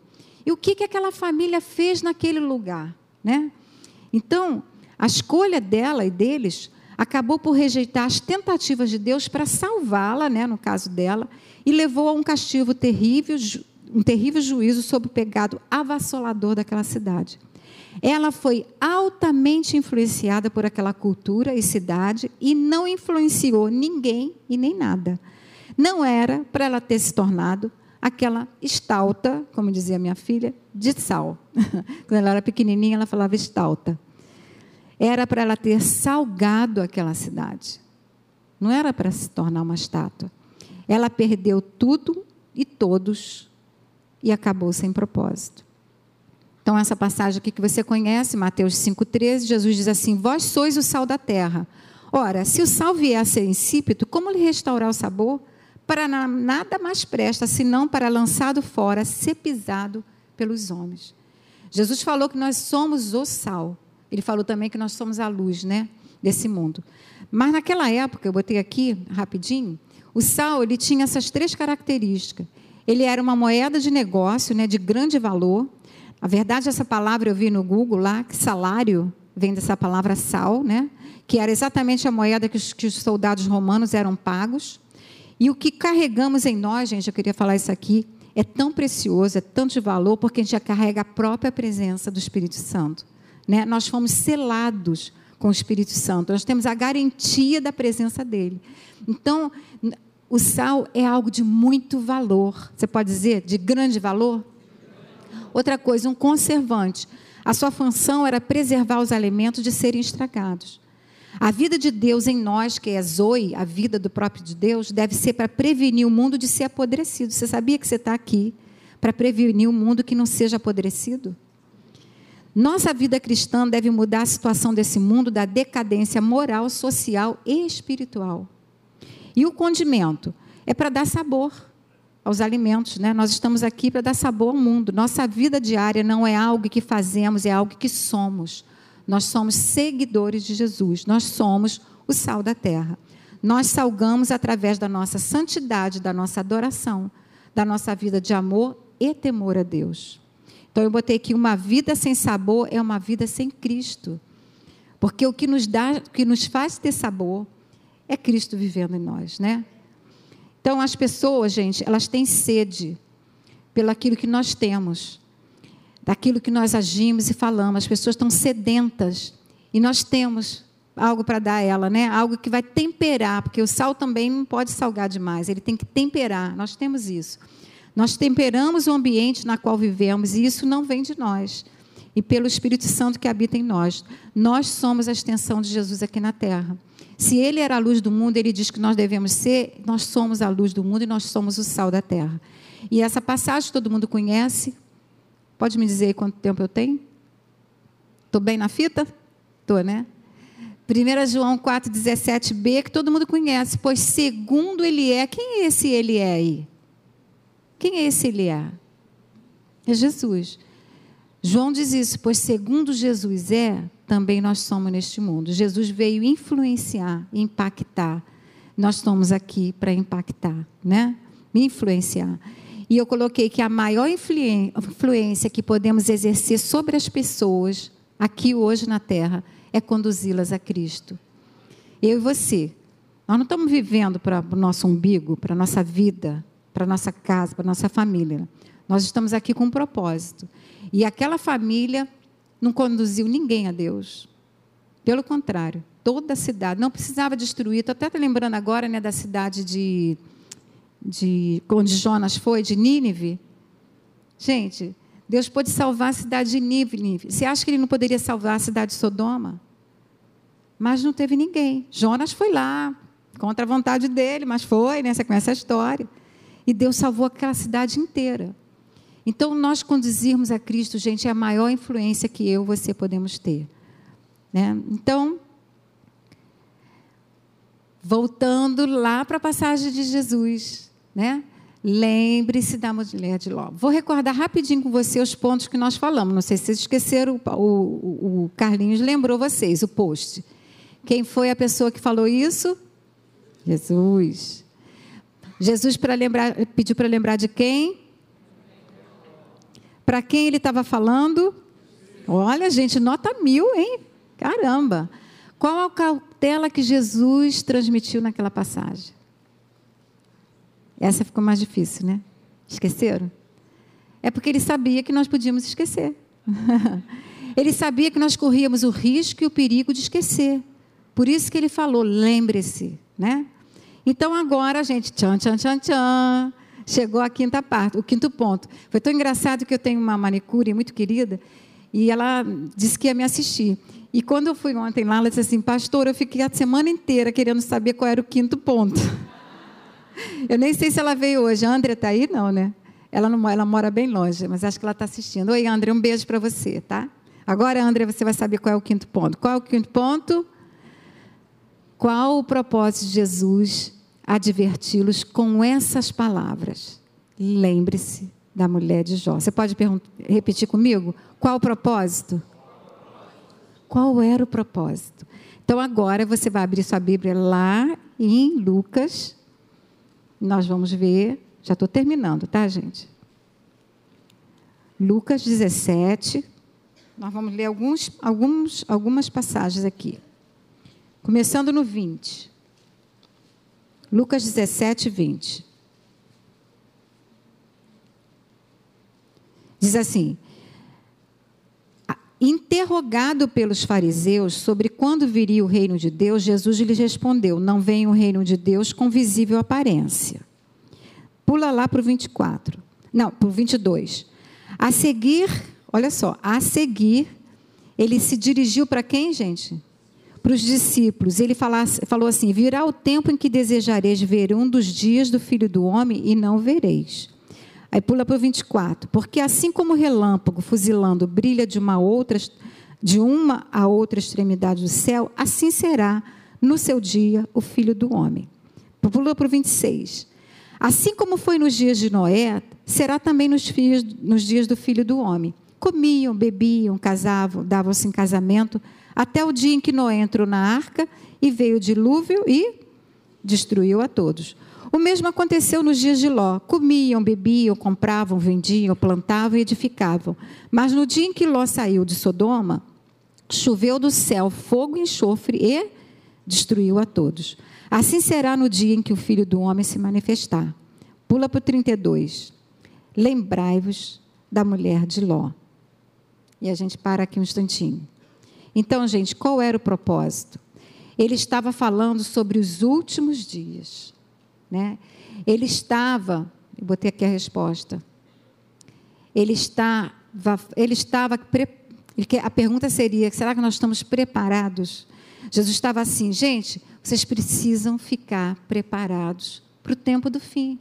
E o que, que aquela família fez naquele lugar? Né? Então, a escolha dela e deles acabou por rejeitar as tentativas de Deus para salvá-la, né, no caso dela, e levou a um castigo terrível, um terrível juízo sobre o pecado avassalador daquela cidade. Ela foi altamente influenciada por aquela cultura e cidade e não influenciou ninguém e nem nada. Não era para ela ter se tornado aquela estalta, como dizia minha filha, de sal. Quando ela era pequenininha, ela falava estalta. Era para ela ter salgado aquela cidade. Não era para se tornar uma estátua. Ela perdeu tudo e todos e acabou sem propósito. Então, essa passagem aqui que você conhece, Mateus 5,13, Jesus diz assim: Vós sois o sal da terra. Ora, se o sal vier a ser insípido, como lhe restaurar o sabor? Para nada mais presta, senão para lançado fora, ser pisado pelos homens. Jesus falou que nós somos o sal. Ele falou também que nós somos a luz, né? Desse mundo. Mas naquela época, eu botei aqui rapidinho, o sal ele tinha essas três características. Ele era uma moeda de negócio, né, de grande valor. A verdade, essa palavra eu vi no Google lá, que salário vem dessa palavra sal, né? que era exatamente a moeda que os, que os soldados romanos eram pagos. E o que carregamos em nós, gente, eu queria falar isso aqui, é tão precioso, é tanto de valor, porque a gente já carrega a própria presença do Espírito Santo. Né? Nós fomos selados com o Espírito Santo, nós temos a garantia da presença dele. Então, o sal é algo de muito valor. Você pode dizer de grande valor? Outra coisa, um conservante. A sua função era preservar os alimentos de serem estragados. A vida de Deus em nós, que é Zoe, a vida do próprio de Deus, deve ser para prevenir o mundo de ser apodrecido. Você sabia que você está aqui para prevenir o mundo que não seja apodrecido? Nossa vida cristã deve mudar a situação desse mundo da decadência moral, social e espiritual. E o condimento é para dar sabor aos alimentos, né? Nós estamos aqui para dar sabor ao mundo. Nossa vida diária não é algo que fazemos, é algo que somos. Nós somos seguidores de Jesus. Nós somos o sal da terra. Nós salgamos através da nossa santidade, da nossa adoração, da nossa vida de amor e temor a Deus. Então eu botei aqui uma vida sem sabor é uma vida sem Cristo. Porque o que nos dá, o que nos faz ter sabor é Cristo vivendo em nós, né? Então, as pessoas, gente, elas têm sede pelo aquilo que nós temos, daquilo que nós agimos e falamos. As pessoas estão sedentas e nós temos algo para dar a ela, né? Algo que vai temperar, porque o sal também não pode salgar demais, ele tem que temperar. Nós temos isso. Nós temperamos o ambiente na qual vivemos e isso não vem de nós. E pelo Espírito Santo que habita em nós. Nós somos a extensão de Jesus aqui na terra. Se ele era a luz do mundo, ele diz que nós devemos ser, nós somos a luz do mundo e nós somos o sal da terra. E essa passagem todo mundo conhece. Pode me dizer quanto tempo eu tenho? Estou bem na fita? Estou, né? 1 João 4,17b, que todo mundo conhece, pois segundo ele é, quem é esse ele é aí? Quem é esse ele é? É Jesus. João diz isso, pois segundo Jesus é, também nós somos neste mundo. Jesus veio influenciar, impactar. Nós estamos aqui para impactar, né? Influenciar. E eu coloquei que a maior influência que podemos exercer sobre as pessoas aqui hoje na Terra é conduzi-las a Cristo. Eu e você. Nós não estamos vivendo para o nosso umbigo, para a nossa vida, para a nossa casa, para a nossa família. Nós estamos aqui com um propósito. E aquela família não conduziu ninguém a Deus. Pelo contrário, toda a cidade, não precisava destruir. Estou até lembrando agora né, da cidade de, de. onde Jonas foi, de Nínive. Gente, Deus pôde salvar a cidade de Nínive. Você acha que ele não poderia salvar a cidade de Sodoma? Mas não teve ninguém. Jonas foi lá, contra a vontade dele, mas foi, né? Você conhece a história. E Deus salvou aquela cidade inteira. Então, nós conduzirmos a Cristo, gente, é a maior influência que eu e você podemos ter. Né? Então, voltando lá para a passagem de Jesus, né? Lembre-se da mulher de Ló. Vou recordar rapidinho com você os pontos que nós falamos. Não sei se vocês esqueceram, o, o, o Carlinhos lembrou vocês, o post. Quem foi a pessoa que falou isso? Jesus. Jesus para lembrar, pediu para lembrar de quem? Para quem ele estava falando? Olha, gente, nota mil, hein? Caramba! Qual a cautela que Jesus transmitiu naquela passagem? Essa ficou mais difícil, né? Esqueceram? É porque ele sabia que nós podíamos esquecer. ele sabia que nós corríamos o risco e o perigo de esquecer. Por isso que ele falou: lembre-se, né? Então agora, gente, tchan, tchan, tchan, tchan. Chegou a quinta parte, o quinto ponto. Foi tão engraçado que eu tenho uma manicure muito querida e ela disse que ia me assistir. E quando eu fui ontem lá, ela disse assim: Pastor, eu fiquei a semana inteira querendo saber qual era o quinto ponto. Eu nem sei se ela veio hoje. A Andrea está aí? Não, né? Ela, não, ela mora bem longe, mas acho que ela está assistindo. Oi, André, um beijo para você, tá? Agora, André, você vai saber qual é o quinto ponto. Qual é o quinto ponto? Qual o propósito de Jesus adverti-los com essas palavras? Lembre-se da mulher de Jó. Você pode repetir comigo? Qual o propósito? Qual era o propósito? Então agora você vai abrir sua Bíblia lá em Lucas. Nós vamos ver. Já estou terminando, tá, gente? Lucas 17. Nós vamos ler alguns, alguns, algumas passagens aqui. Começando no 20. Lucas 17, 20. Diz assim: Interrogado pelos fariseus sobre quando viria o reino de Deus, Jesus lhes respondeu: Não vem o reino de Deus com visível aparência. Pula lá para o 24. Não, para o 22. A seguir, olha só, a seguir, ele se dirigiu para quem, gente? Para os discípulos. Ele falou assim: Virá o tempo em que desejareis ver um dos dias do filho do homem e não vereis. Aí pula para o 24. Porque assim como o relâmpago fuzilando brilha de uma outra de uma a outra extremidade do céu, assim será no seu dia o filho do homem. Pula para o 26. Assim como foi nos dias de Noé, será também nos, filhos, nos dias do filho do homem. Comiam, bebiam, casavam, davam-se em casamento até o dia em que Noé entrou na arca e veio o dilúvio e destruiu a todos. O mesmo aconteceu nos dias de Ló. Comiam, bebiam, compravam, vendiam, plantavam e edificavam. Mas no dia em que Ló saiu de Sodoma, choveu do céu fogo e enxofre e destruiu a todos. Assim será no dia em que o filho do homem se manifestar. Pula para o 32. Lembrai-vos da mulher de Ló. E a gente para aqui um instantinho. Então, gente, qual era o propósito? Ele estava falando sobre os últimos dias. Né? Ele estava, eu botei aqui a resposta. Ele estava, ele estava, a pergunta seria: será que nós estamos preparados? Jesus estava assim, gente, vocês precisam ficar preparados para o tempo do fim.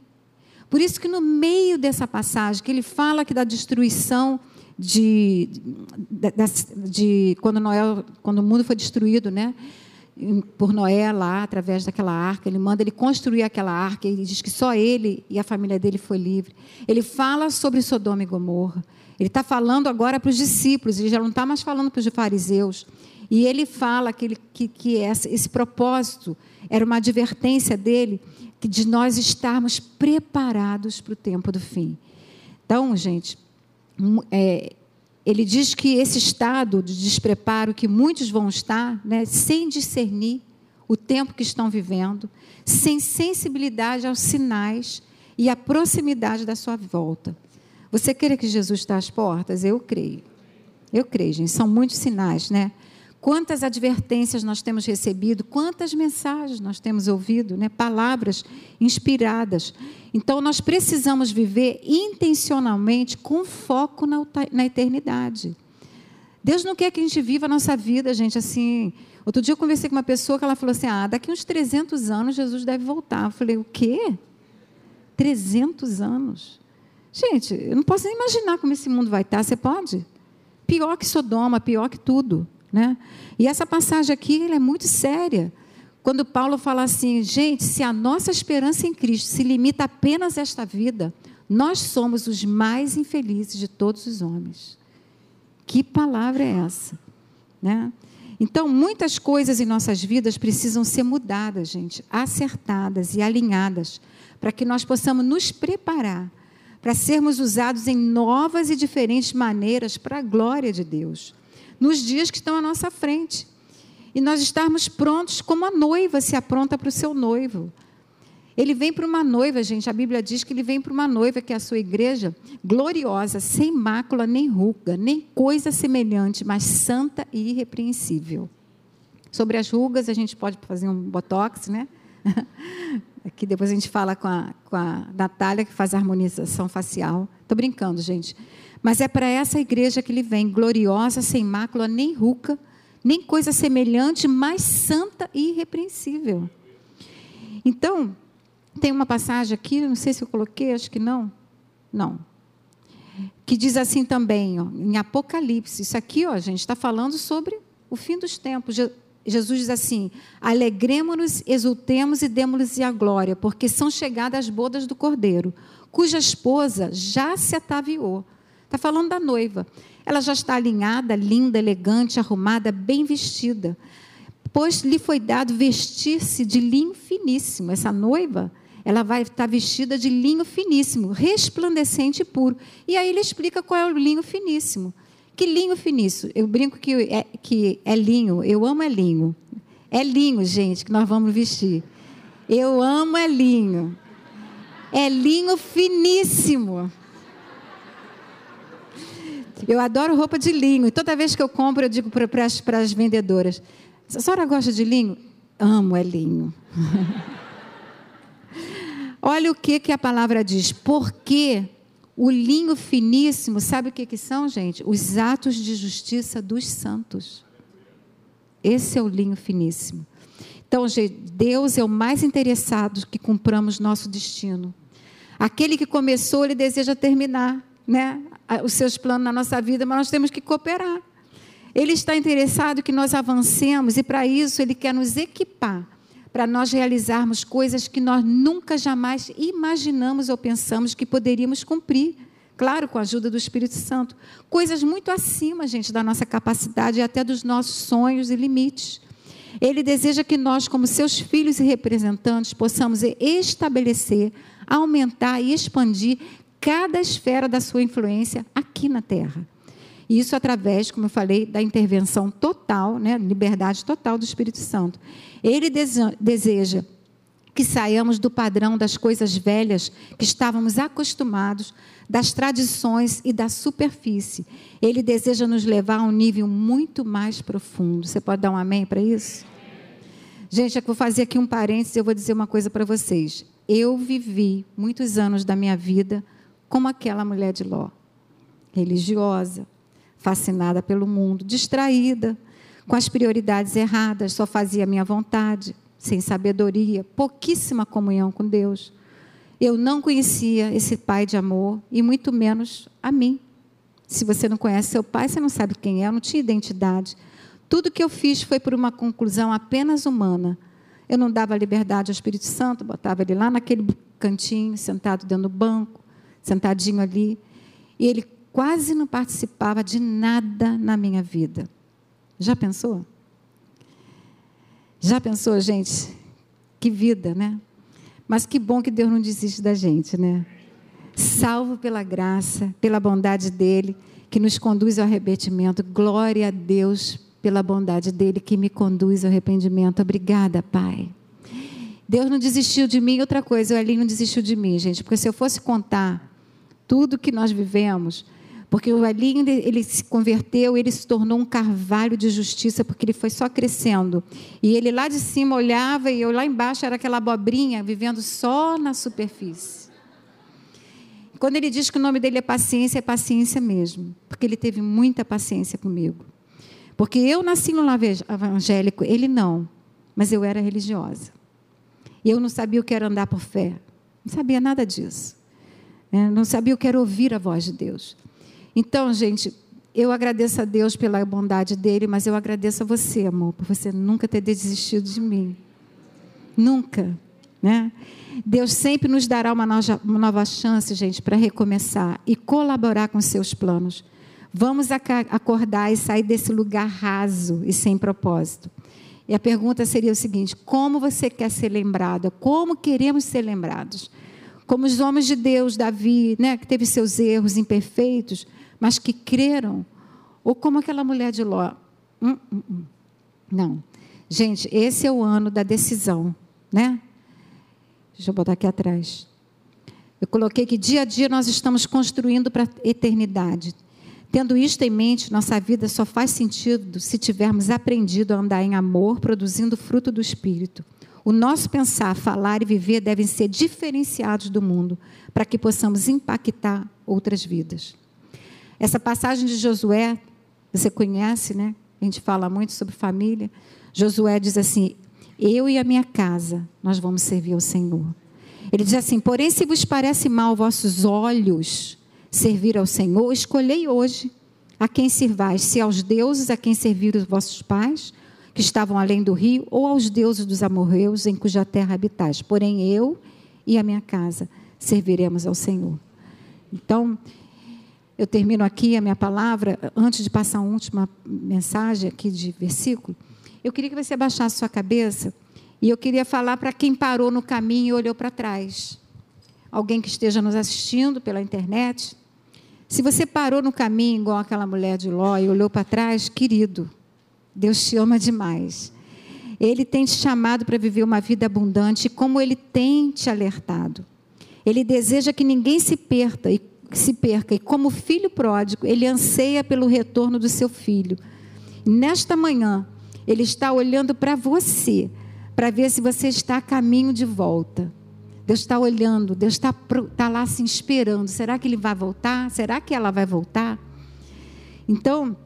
Por isso que no meio dessa passagem, que ele fala que da destruição de, de, de, quando Noé, quando o mundo foi destruído, né? Por Noé lá, através daquela arca, ele manda ele construir aquela arca. Ele diz que só ele e a família dele foi livre. Ele fala sobre Sodoma e Gomorra. Ele está falando agora para os discípulos. Ele já não está mais falando para os fariseus. E ele fala que, ele, que, que esse, esse propósito era uma advertência dele de nós estarmos preparados para o tempo do fim. Então, gente, é, ele diz que esse estado de despreparo que muitos vão estar, né, sem discernir o tempo que estão vivendo, sem sensibilidade aos sinais e à proximidade da sua volta. Você crê que Jesus está às portas? Eu creio. Eu creio, gente. São muitos sinais, né? Quantas advertências nós temos recebido, quantas mensagens nós temos ouvido, né? palavras inspiradas. Então, nós precisamos viver intencionalmente com foco na, na eternidade. Deus não quer que a gente viva a nossa vida, gente, assim. Outro dia eu conversei com uma pessoa que ela falou assim: ah, daqui uns 300 anos Jesus deve voltar. Eu falei: o quê? 300 anos? Gente, eu não posso nem imaginar como esse mundo vai estar. Você pode? Pior que Sodoma, pior que tudo. Né? E essa passagem aqui é muito séria. Quando Paulo fala assim, gente, se a nossa esperança em Cristo se limita apenas a esta vida, nós somos os mais infelizes de todos os homens. Que palavra é essa? Né? Então, muitas coisas em nossas vidas precisam ser mudadas, gente, acertadas e alinhadas, para que nós possamos nos preparar para sermos usados em novas e diferentes maneiras para a glória de Deus, nos dias que estão à nossa frente. E nós estarmos prontos como a noiva se apronta para o seu noivo. Ele vem para uma noiva, gente. A Bíblia diz que ele vem para uma noiva, que é a sua igreja, gloriosa, sem mácula, nem ruga, nem coisa semelhante, mas santa e irrepreensível. Sobre as rugas, a gente pode fazer um botox, né? Aqui depois a gente fala com a, com a Natália, que faz a harmonização facial. Estou brincando, gente. Mas é para essa igreja que ele vem, gloriosa, sem mácula, nem ruga, nem coisa semelhante, mas santa e irrepreensível. Então, tem uma passagem aqui, não sei se eu coloquei, acho que não. Não. Que diz assim também, ó, em Apocalipse. Isso aqui, ó, gente está falando sobre o fim dos tempos. Jesus diz assim: alegremos-nos, exultemos e demos-lhes a glória, porque são chegadas as bodas do cordeiro, cuja esposa já se ataviou. Está falando da noiva. Ela já está alinhada, linda, elegante, arrumada, bem vestida. Pois lhe foi dado vestir-se de linho finíssimo. Essa noiva, ela vai estar vestida de linho finíssimo, resplandecente e puro. E aí ele explica qual é o linho finíssimo. Que linho finíssimo? Eu brinco que é, que é linho, eu amo é linho. É linho, gente, que nós vamos vestir. Eu amo é linho. É linho finíssimo. Eu adoro roupa de linho. E toda vez que eu compro, eu digo para as, para as vendedoras: a senhora gosta de linho? Amo é linho. Olha o que, que a palavra diz. Porque o linho finíssimo, sabe o que, que são, gente? Os atos de justiça dos santos. Esse é o linho finíssimo. Então, gente, Deus é o mais interessado que cumpramos nosso destino. Aquele que começou, ele deseja terminar né, os seus planos na nossa vida, mas nós temos que cooperar. Ele está interessado que nós avancemos e, para isso, ele quer nos equipar para nós realizarmos coisas que nós nunca jamais imaginamos ou pensamos que poderíamos cumprir. Claro, com a ajuda do Espírito Santo. Coisas muito acima, gente, da nossa capacidade e até dos nossos sonhos e limites. Ele deseja que nós, como seus filhos e representantes, possamos estabelecer, aumentar e expandir cada esfera da sua influência aqui na Terra. Isso através, como eu falei, da intervenção total, né, liberdade total do Espírito Santo. Ele deseja que saiamos do padrão das coisas velhas que estávamos acostumados, das tradições e da superfície. Ele deseja nos levar a um nível muito mais profundo. Você pode dar um amém para isso? Gente, eu vou fazer aqui um parênteses, eu vou dizer uma coisa para vocês. Eu vivi muitos anos da minha vida como aquela mulher de Ló, religiosa, fascinada pelo mundo, distraída, com as prioridades erradas, só fazia minha vontade, sem sabedoria, pouquíssima comunhão com Deus. Eu não conhecia esse pai de amor e muito menos a mim. Se você não conhece seu pai, você não sabe quem é, não tinha identidade. Tudo que eu fiz foi por uma conclusão apenas humana. Eu não dava liberdade ao Espírito Santo, botava ele lá naquele cantinho, sentado dentro do banco, sentadinho ali, e ele quase não participava de nada na minha vida. Já pensou? Já pensou, gente? Que vida, né? Mas que bom que Deus não desiste da gente, né? Salvo pela graça, pela bondade dele, que nos conduz ao arrependimento. Glória a Deus pela bondade dele que me conduz ao arrependimento. Obrigada, Pai. Deus não desistiu de mim. Outra coisa, o Elinho não desistiu de mim, gente, porque se eu fosse contar tudo que nós vivemos, porque Elinho, ele se converteu, ele se tornou um carvalho de justiça, porque ele foi só crescendo. E ele lá de cima olhava e eu lá embaixo era aquela abobrinha, vivendo só na superfície. Quando ele diz que o nome dele é paciência, é paciência mesmo, porque ele teve muita paciência comigo. Porque eu nasci no lar evangélico, ele não, mas eu era religiosa. E eu não sabia o que era andar por fé, não sabia nada disso. É, não sabia o que era ouvir a voz de Deus. Então, gente, eu agradeço a Deus pela bondade dele, mas eu agradeço a você, amor, por você nunca ter desistido de mim. Nunca, né? Deus sempre nos dará uma nova, chance, gente, para recomeçar e colaborar com seus planos. Vamos acordar e sair desse lugar raso e sem propósito. E a pergunta seria o seguinte: como você quer ser lembrada? Como queremos ser lembrados? Como os homens de Deus, Davi, né, que teve seus erros imperfeitos, mas que creram? Ou como aquela mulher de Ló? Hum, hum, hum. Não. Gente, esse é o ano da decisão, né? Deixa eu botar aqui atrás. Eu coloquei que dia a dia nós estamos construindo para a eternidade. Tendo isto em mente, nossa vida só faz sentido se tivermos aprendido a andar em amor, produzindo fruto do Espírito. O nosso pensar, falar e viver devem ser diferenciados do mundo, para que possamos impactar outras vidas. Essa passagem de Josué, você conhece, né? A gente fala muito sobre família. Josué diz assim: eu e a minha casa, nós vamos servir ao Senhor. Ele diz assim: Porém, se vos parece mal vossos olhos servir ao Senhor, escolhei hoje a quem servais, se aos deuses a quem serviram os vossos pais, que estavam além do rio, ou aos deuses dos amorreus em cuja terra habitais. Porém, eu e a minha casa serviremos ao Senhor. Então, eu termino aqui a minha palavra, antes de passar a última mensagem aqui de versículo. Eu queria que você abaixasse sua cabeça e eu queria falar para quem parou no caminho e olhou para trás. Alguém que esteja nos assistindo pela internet. Se você parou no caminho, igual aquela mulher de Ló, e olhou para trás, querido, Deus te ama demais. Ele tem te chamado para viver uma vida abundante, como ele tem te alertado. Ele deseja que ninguém se perca, e se perca, e como filho pródigo, ele anseia pelo retorno do seu filho. Nesta manhã, ele está olhando para você, para ver se você está a caminho de volta. Deus está olhando, Deus está, está lá se esperando. Será que ele vai voltar? Será que ela vai voltar? Então,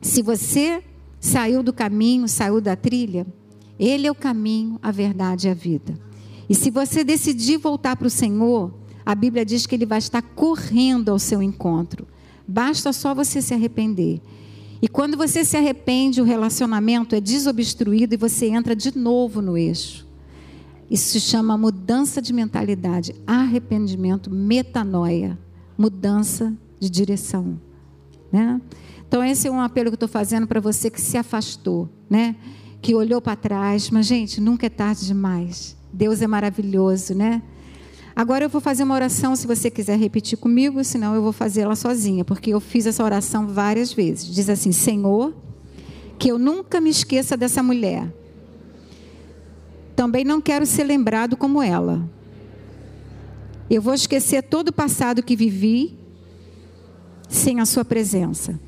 se você saiu do caminho, saiu da trilha, Ele é o caminho, a verdade e a vida. E se você decidir voltar para o Senhor, a Bíblia diz que Ele vai estar correndo ao seu encontro. Basta só você se arrepender. E quando você se arrepende, o relacionamento é desobstruído e você entra de novo no eixo. Isso se chama mudança de mentalidade, arrependimento, metanoia, mudança de direção. Né? Então, esse é um apelo que eu estou fazendo para você que se afastou, né? que olhou para trás, mas, gente, nunca é tarde demais. Deus é maravilhoso, né? Agora eu vou fazer uma oração, se você quiser repetir comigo, senão eu vou fazê-la sozinha, porque eu fiz essa oração várias vezes. Diz assim: Senhor, que eu nunca me esqueça dessa mulher. Também não quero ser lembrado como ela. Eu vou esquecer todo o passado que vivi sem a sua presença.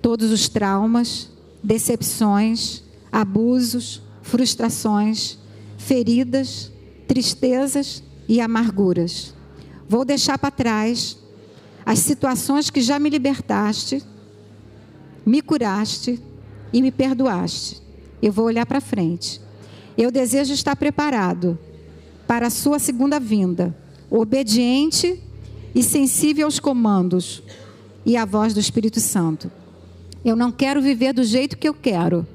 Todos os traumas, decepções, abusos, frustrações, feridas, tristezas e amarguras. Vou deixar para trás as situações que já me libertaste, me curaste e me perdoaste. Eu vou olhar para frente. Eu desejo estar preparado para a sua segunda vinda, obediente e sensível aos comandos e à voz do Espírito Santo. Eu não quero viver do jeito que eu quero.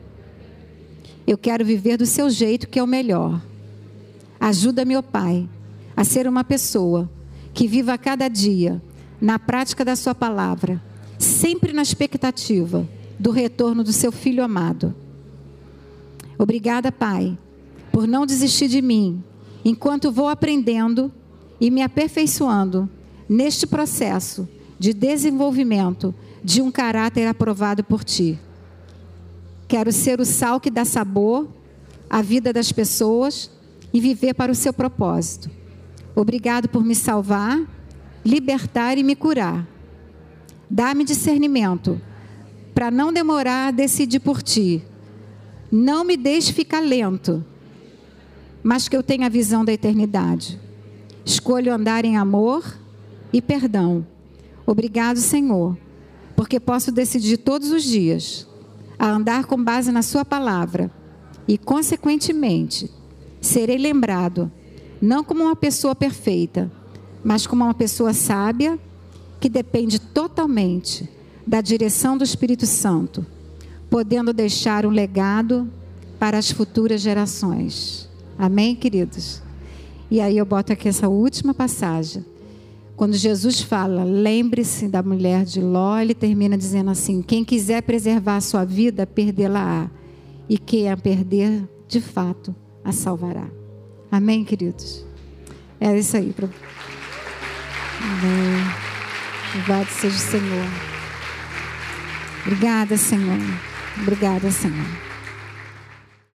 Eu quero viver do seu jeito que é o melhor. Ajuda-me, ó Pai a ser uma pessoa que viva a cada dia na prática da Sua palavra, sempre na expectativa do retorno do Seu Filho amado. Obrigada, Pai, por não desistir de mim enquanto vou aprendendo e me aperfeiçoando neste processo de desenvolvimento de um caráter aprovado por Ti. Quero ser o sal que dá sabor à vida das pessoas e viver para o seu propósito. Obrigado por me salvar, libertar e me curar. Dá-me discernimento para não demorar a decidir por ti. Não me deixe ficar lento, mas que eu tenha a visão da eternidade. Escolho andar em amor e perdão. Obrigado, Senhor, porque posso decidir todos os dias a andar com base na Sua palavra e, consequentemente, serei lembrado não como uma pessoa perfeita, mas como uma pessoa sábia que depende totalmente da direção do Espírito Santo, podendo deixar um legado para as futuras gerações. Amém, queridos? E aí eu boto aqui essa última passagem. Quando Jesus fala, lembre-se da mulher de Ló, ele termina dizendo assim: quem quiser preservar a sua vida, perdê-la-á. E quem a perder, de fato, a salvará. Amém, queridos? É isso aí. Amém. Louvado seja o Senhor. Obrigada, Senhor. Obrigada, Senhor.